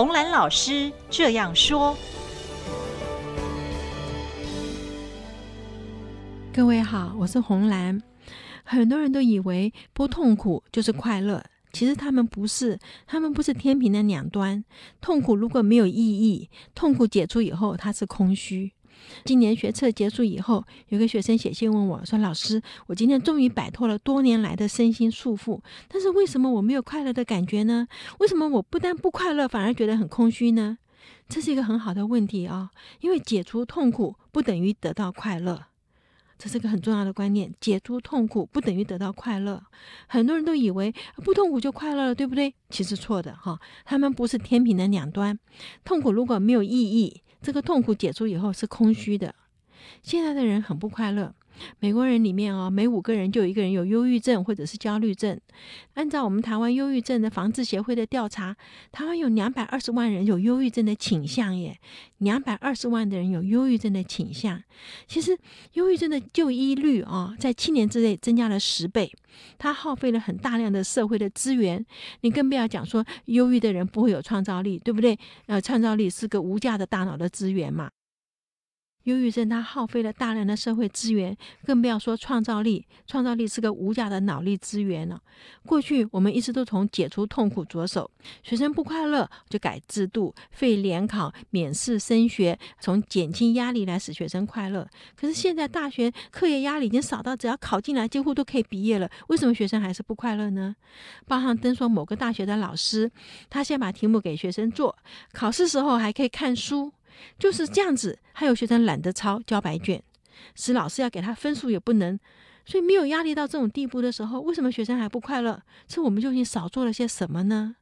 红兰老师这样说：“各位好，我是红兰。很多人都以为不痛苦就是快乐，其实他们不是，他们不是天平的两端。痛苦如果没有意义，痛苦解除以后，它是空虚。”今年学测结束以后，有个学生写信问我说：“老师，我今天终于摆脱了多年来的身心束缚，但是为什么我没有快乐的感觉呢？为什么我不但不快乐，反而觉得很空虚呢？”这是一个很好的问题啊，因为解除痛苦不等于得到快乐，这是个很重要的观念。解除痛苦不等于得到快乐，很多人都以为不痛苦就快乐了，对不对？其实错的哈，他们不是天平的两端。痛苦如果没有意义，这个痛苦解除以后是空虚的。现在的人很不快乐。美国人里面哦，每五个人就有一个人有忧郁症或者是焦虑症。按照我们台湾忧郁症的防治协会的调查，台湾有两百二十万人有忧郁症的倾向耶。两百二十万的人有忧郁症的倾向。其实，忧郁症的就医率啊，在七年之内增加了十倍。它耗费了很大量的社会的资源。你更不要讲说，忧郁的人不会有创造力，对不对？呃，创造力是个无价的大脑的资源嘛。忧郁症它耗费了大量的社会资源，更不要说创造力。创造力是个无价的脑力资源了。过去我们一直都从解除痛苦着手，学生不快乐就改制度，废联考，免试升学，从减轻压力来使学生快乐。可是现在大学课业压力已经少到只要考进来几乎都可以毕业了，为什么学生还是不快乐呢？报上登说某个大学的老师，他先把题目给学生做，考试时候还可以看书。就是这样子，还有学生懒得抄交白卷，使老师要给他分数也不能，所以没有压力到这种地步的时候，为什么学生还不快乐？是我们究竟少做了些什么呢？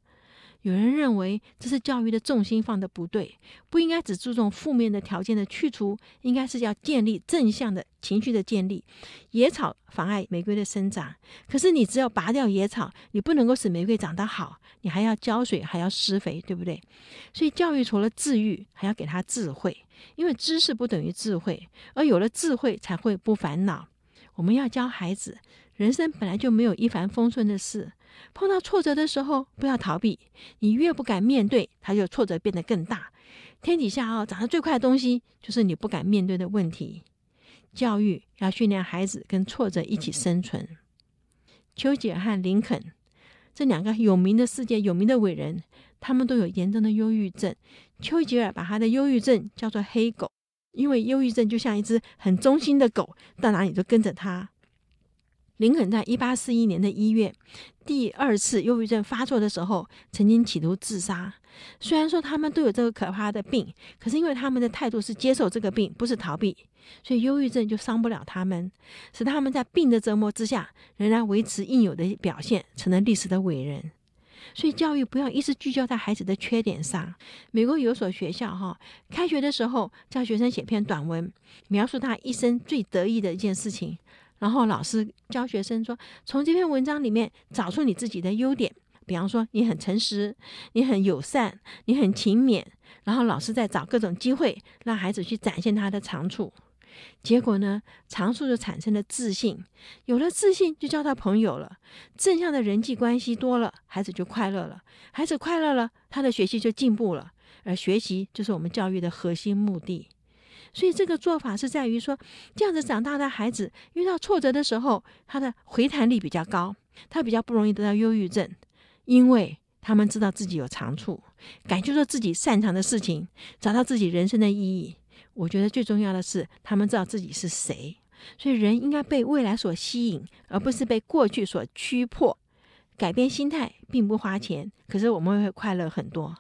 有人认为这是教育的重心放得不对，不应该只注重负面的条件的去除，应该是要建立正向的情绪的建立。野草妨碍玫瑰的生长，可是你只有拔掉野草，你不能够使玫瑰长得好，你还要浇水，还要施肥，对不对？所以教育除了治愈，还要给他智慧，因为知识不等于智慧，而有了智慧才会不烦恼。我们要教孩子，人生本来就没有一帆风顺的事。碰到挫折的时候，不要逃避。你越不敢面对，它就挫折变得更大。天底下啊、哦，长得最快的东西，就是你不敢面对的问题。教育要训练孩子跟挫折一起生存。丘吉尔和林肯这两个有名的世界有名的伟人，他们都有严重的忧郁症。丘吉尔把他的忧郁症叫做“黑狗”，因为忧郁症就像一只很忠心的狗，到哪里都跟着他。林肯在一八四一年的一月，第二次忧郁症发作的时候，曾经企图自杀。虽然说他们都有这个可怕的病，可是因为他们的态度是接受这个病，不是逃避，所以忧郁症就伤不了他们，使他们在病的折磨之下，仍然维持应有的表现，成了历史的伟人。所以教育不要一直聚焦在孩子的缺点上。美国有所学校哈，开学的时候叫学生写篇短文，描述他一生最得意的一件事情。然后老师教学生说：“从这篇文章里面找出你自己的优点，比方说你很诚实，你很友善，你很勤勉。”然后老师再找各种机会让孩子去展现他的长处。结果呢，长处就产生了自信，有了自信就交到朋友了，正向的人际关系多了，孩子就快乐了。孩子快乐了，他的学习就进步了。而学习就是我们教育的核心目的。所以这个做法是在于说，这样子长大的孩子遇到挫折的时候，他的回弹力比较高，他比较不容易得到忧郁症，因为他们知道自己有长处，敢去做自己擅长的事情，找到自己人生的意义。我觉得最重要的是，他们知道自己是谁。所以人应该被未来所吸引，而不是被过去所驱迫。改变心态并不花钱，可是我们会快乐很多。